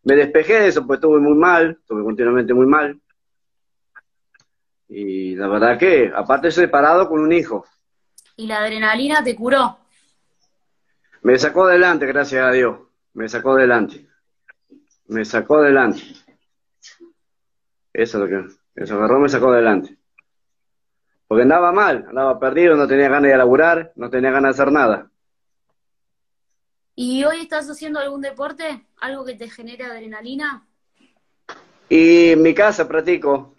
Speaker 4: me despejé de eso, pues estuve muy mal, estuve continuamente muy mal. Y la verdad que, aparte separado con un hijo,
Speaker 1: Y la adrenalina te curó.
Speaker 4: me sacó adelante, gracias a Dios, me sacó adelante, me sacó adelante. Eso es lo que, eso agarró, me sacó adelante. Porque andaba mal, andaba perdido, no tenía ganas de laburar, no tenía ganas de hacer nada.
Speaker 1: ¿Y hoy estás haciendo algún deporte? ¿Algo que te genere adrenalina?
Speaker 4: Y en mi casa practico.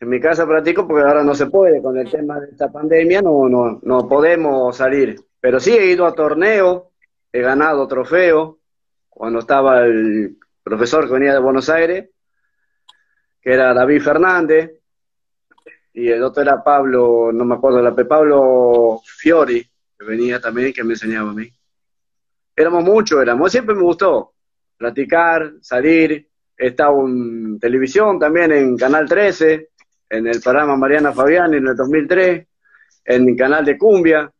Speaker 4: En mi casa practico porque ahora no se puede. Con el tema de esta pandemia no, no, no podemos salir. Pero sí he ido a torneos, he ganado trofeos. Cuando estaba el profesor que venía de Buenos Aires, que era David Fernández, y el otro era Pablo, no me acuerdo, la Pablo Fiori, que venía también, que me enseñaba a mí. Éramos muchos, éramos, siempre me gustó platicar, salir, he estado en televisión también en Canal 13, en el programa Mariana Fabián en el 2003, en mi canal de Cumbia,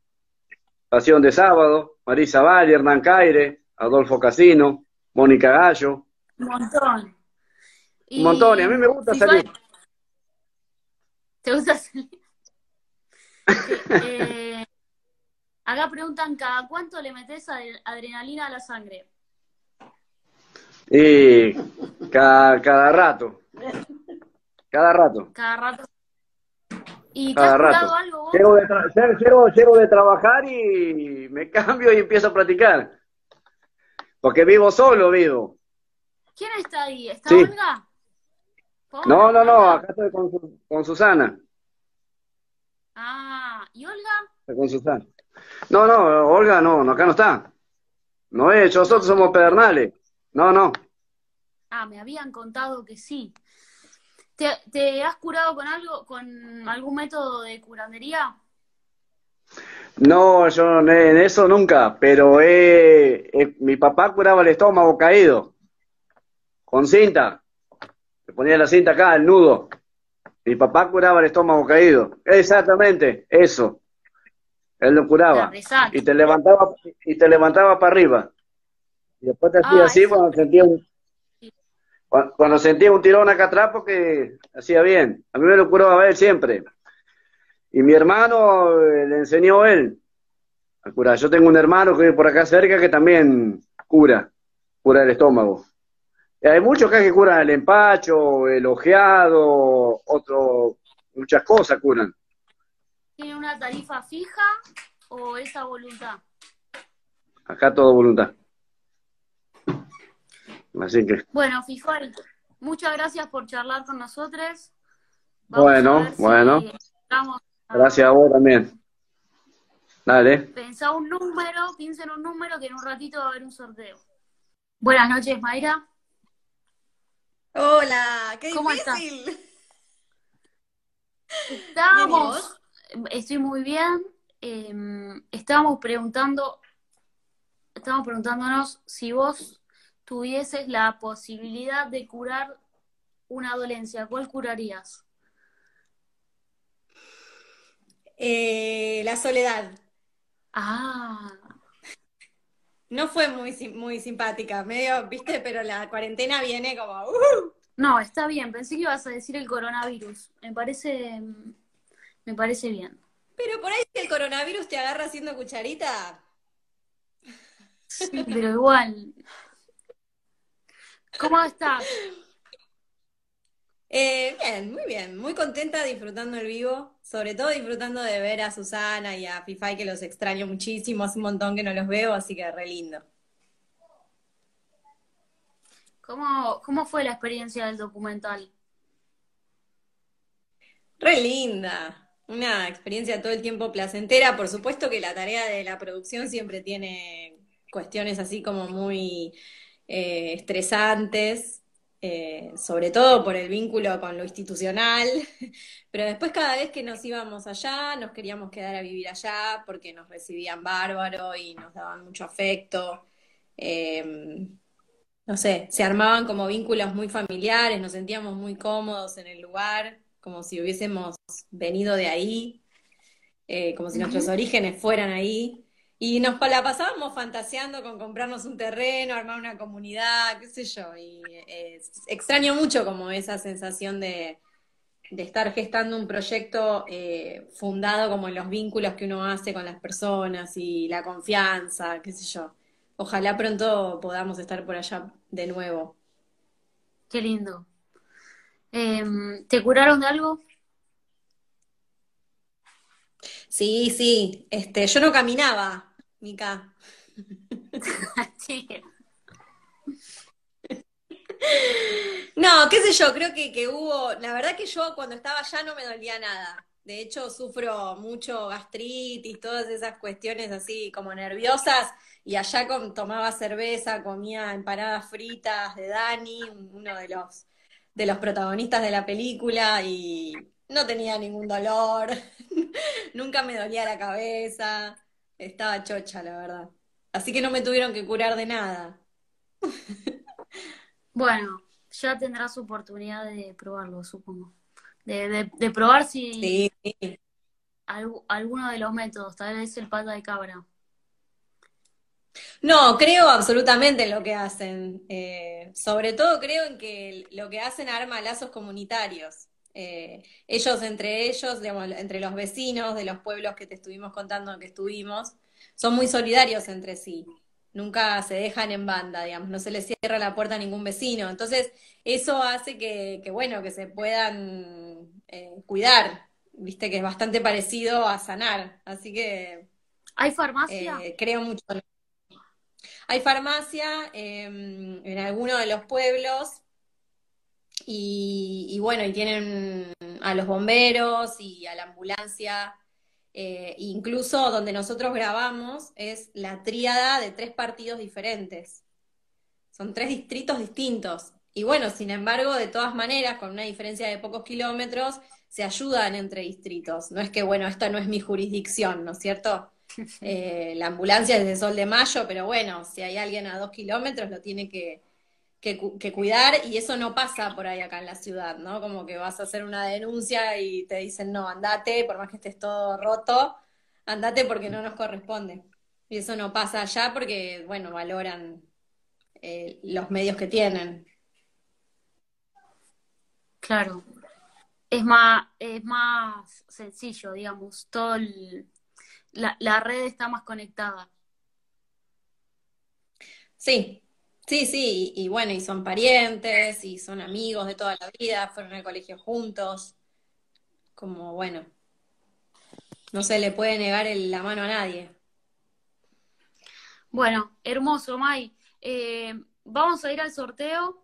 Speaker 4: Pasión de Sábado, Marisa Valle, Hernán Caire, Adolfo Casino, Mónica Gallo,
Speaker 1: Un montón.
Speaker 4: un montón, y a mí me gusta salir.
Speaker 1: ¿Te gusta salir? Eh, acá preguntan, ¿cada cuánto le metes adre- adrenalina a la sangre?
Speaker 4: Y cada, cada rato, cada rato,
Speaker 1: Cada rato. ¿Y te has
Speaker 4: rato.
Speaker 1: algo vos?
Speaker 4: Llego de, tra- llego- llego- llego de trabajar y me cambio y empiezo a practicar. Porque vivo solo, vivo.
Speaker 1: ¿Quién está ahí? ¿Está
Speaker 4: Sí.
Speaker 1: Olga?
Speaker 4: No, no, no, acá estoy con, con Susana.
Speaker 1: Ah, ¿y Olga?
Speaker 4: Estoy con Susana. No, no, Olga, no, no, acá no está. No es, nosotros somos pedernales. No, no.
Speaker 1: Ah, me habían contado que sí. ¿Te, te has curado con algo, con algún método de curandería?
Speaker 4: No, yo en eso nunca, pero eh, eh, mi papá curaba el estómago caído con cinta. Le ponía la cinta acá, el nudo. Mi papá curaba el estómago caído. Exactamente, eso. Él lo curaba.
Speaker 1: resaca.
Speaker 4: Y te levantaba, y te levantaba para arriba. Y después te hacía
Speaker 1: Ah,
Speaker 4: así
Speaker 1: eso-
Speaker 4: cuando sentía un, cuando, cuando sentía un tirón acá atrás porque hacía bien. A mí me lo curaba él siempre. Y mi hermano eh, le enseñó él a curar. Yo tengo un hermano que vive por acá cerca que también cura, cura el estómago. Y hay muchos acá que curan el empacho, el ojeado, otro, muchas cosas curan.
Speaker 1: ¿Tiene una tarifa fija o es a voluntad?
Speaker 4: Acá todo voluntad. Así que,
Speaker 1: Bueno, Fifal, muchas gracias por charlar con nosotros.
Speaker 4: Bueno,
Speaker 1: si
Speaker 4: bueno. gracias a vos también. Dale.
Speaker 1: Pensá un número, piensa en un número que en un ratito va a haber un sorteo. Buenas noches, Mayra.
Speaker 6: Hola, qué
Speaker 1: ¿Cómo
Speaker 6: difícil.
Speaker 1: Estábamos, estoy muy bien. eh, estábamos preguntando, estábamos preguntándonos si vos tuvieses la posibilidad de curar una dolencia, ¿cuál curarías?
Speaker 6: Eh, la soledad.
Speaker 1: Ah,
Speaker 6: No fue muy, muy simpática, medio, viste, pero la cuarentena viene como, uh,
Speaker 1: no, está bien. Pensé que ibas a decir el coronavirus. Me parece, me parece bien.
Speaker 6: pero por ahí si el coronavirus te agarra haciendo cucharita.
Speaker 1: Sí, pero igual. ¿Cómo estás?
Speaker 6: Eh, bien, muy bien, muy contenta disfrutando el vivo, sobre todo disfrutando de ver a Susana y a Fifai que los extraño muchísimo, hace un montón que no los veo, así que re lindo.
Speaker 1: ¿Cómo, cómo fue la experiencia del documental?
Speaker 6: Re linda, una experiencia todo el tiempo placentera. Por supuesto que la tarea de la producción siempre tiene cuestiones así como muy eh, estresantes, eh, sobre todo por el vínculo con lo institucional, pero después cada vez que nos íbamos allá, nos queríamos quedar a vivir allá porque nos recibían bárbaro y nos daban mucho afecto. Em, no sé, se armaban como vínculos muy familiares, nos sentíamos muy cómodos en el lugar, como si hubiésemos venido de ahí, eh, como si nuestros orígenes fueran ahí. Y nos la pasábamos fantaseando con comprarnos un terreno, armar una comunidad, qué sé yo. Y eh, extraño mucho como esa sensación de, estar gestando un proyecto eh, fundado como en los vínculos que uno hace con las personas y la confianza, qué sé yo. Ojalá pronto podamos estar por allá de nuevo.
Speaker 1: Qué lindo. Em, ¿Te curaron de algo?
Speaker 6: Sí, sí. Este, yo no caminaba, Mica. No, qué sé yo, creo que, que, hubo, la verdad que yo cuando estaba allá no me dolía nada. De hecho, sufro mucho gastritis, todas esas cuestiones así como nerviosas, y allá tomaba cerveza, comía empanadas fritas de Dani, uno de los, de los protagonistas de la película, y no tenía ningún dolor, nunca me dolía la cabeza. Estaba chocha, la verdad. Así que no me tuvieron que curar de nada.
Speaker 1: Bueno, ya tendrás oportunidad de probarlo, supongo. De, de, probar si alguno de los métodos, tal vez el pata de cabra.
Speaker 6: No, creo absolutamente en lo que hacen. Eh, sobre todo creo en que lo que hacen arma lazos comunitarios. Eh, ellos entre ellos, entre los vecinos de los pueblos que te estuvimos contando que estuvimos, son muy solidarios entre sí. Nunca se dejan en banda, digamos, no se les cierra la puerta a ningún vecino. Entonces, eso hace que, bueno, que se puedan eh, cuidar, viste, que es bastante parecido a sanar. Así que.
Speaker 1: ¿Hay farmacia?
Speaker 6: Eh, creo mucho. Hay farmacia em, en alguno de los pueblos y, bueno, y tienen a los bomberos y a la ambulancia. Eh, incluso donde nosotros grabamos es la tríada de tres partidos diferentes. Son tres distritos distintos. Y bueno, sin embargo, de todas maneras, con una diferencia de pocos kilómetros, se ayudan entre distritos. No es que, bueno, esta no es mi jurisdicción, ¿no es cierto? Eh, la ambulancia es de Sol de Mayo, pero bueno, si hay alguien a dos kilómetros, lo tiene que, que, cuidar y eso no pasa por ahí acá en la ciudad, ¿no? Como que vas a hacer una denuncia y te dicen, no, andate, por más que estés todo roto, andate porque no nos corresponde. Y eso no pasa allá porque, bueno, valoran eh, los medios que tienen.
Speaker 1: Claro. Es más, es más sencillo, digamos, todo la, la red está más conectada.
Speaker 6: Sí, Sí, sí, y, bueno, y son parientes, y son amigos de toda la vida, fueron al colegio juntos, como bueno, no se le puede negar la mano a nadie.
Speaker 1: Bueno, hermoso, May. Eh, vamos a ir al sorteo.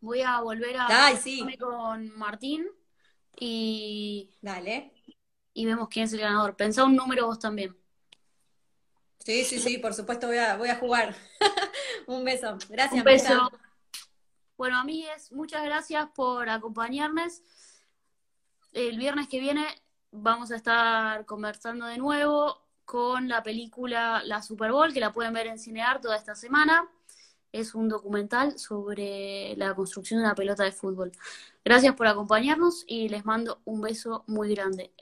Speaker 1: Voy a volver a
Speaker 6: Ay, sí.
Speaker 1: con Martín y
Speaker 6: Dale.
Speaker 1: y vemos quién es el ganador. Pensá un número vos también.
Speaker 6: Sí, sí, sí, por supuesto voy a, voy a jugar. Un beso. Gracias.
Speaker 1: Un beso. Bueno, amigues, muchas gracias por acompañarnos. El viernes que viene vamos a estar conversando de nuevo con la película La Super Bowl, que la pueden ver en Cinear toda esta semana. Es un documental sobre la construcción de una pelota de fútbol. Gracias por acompañarnos y les mando un beso muy grande.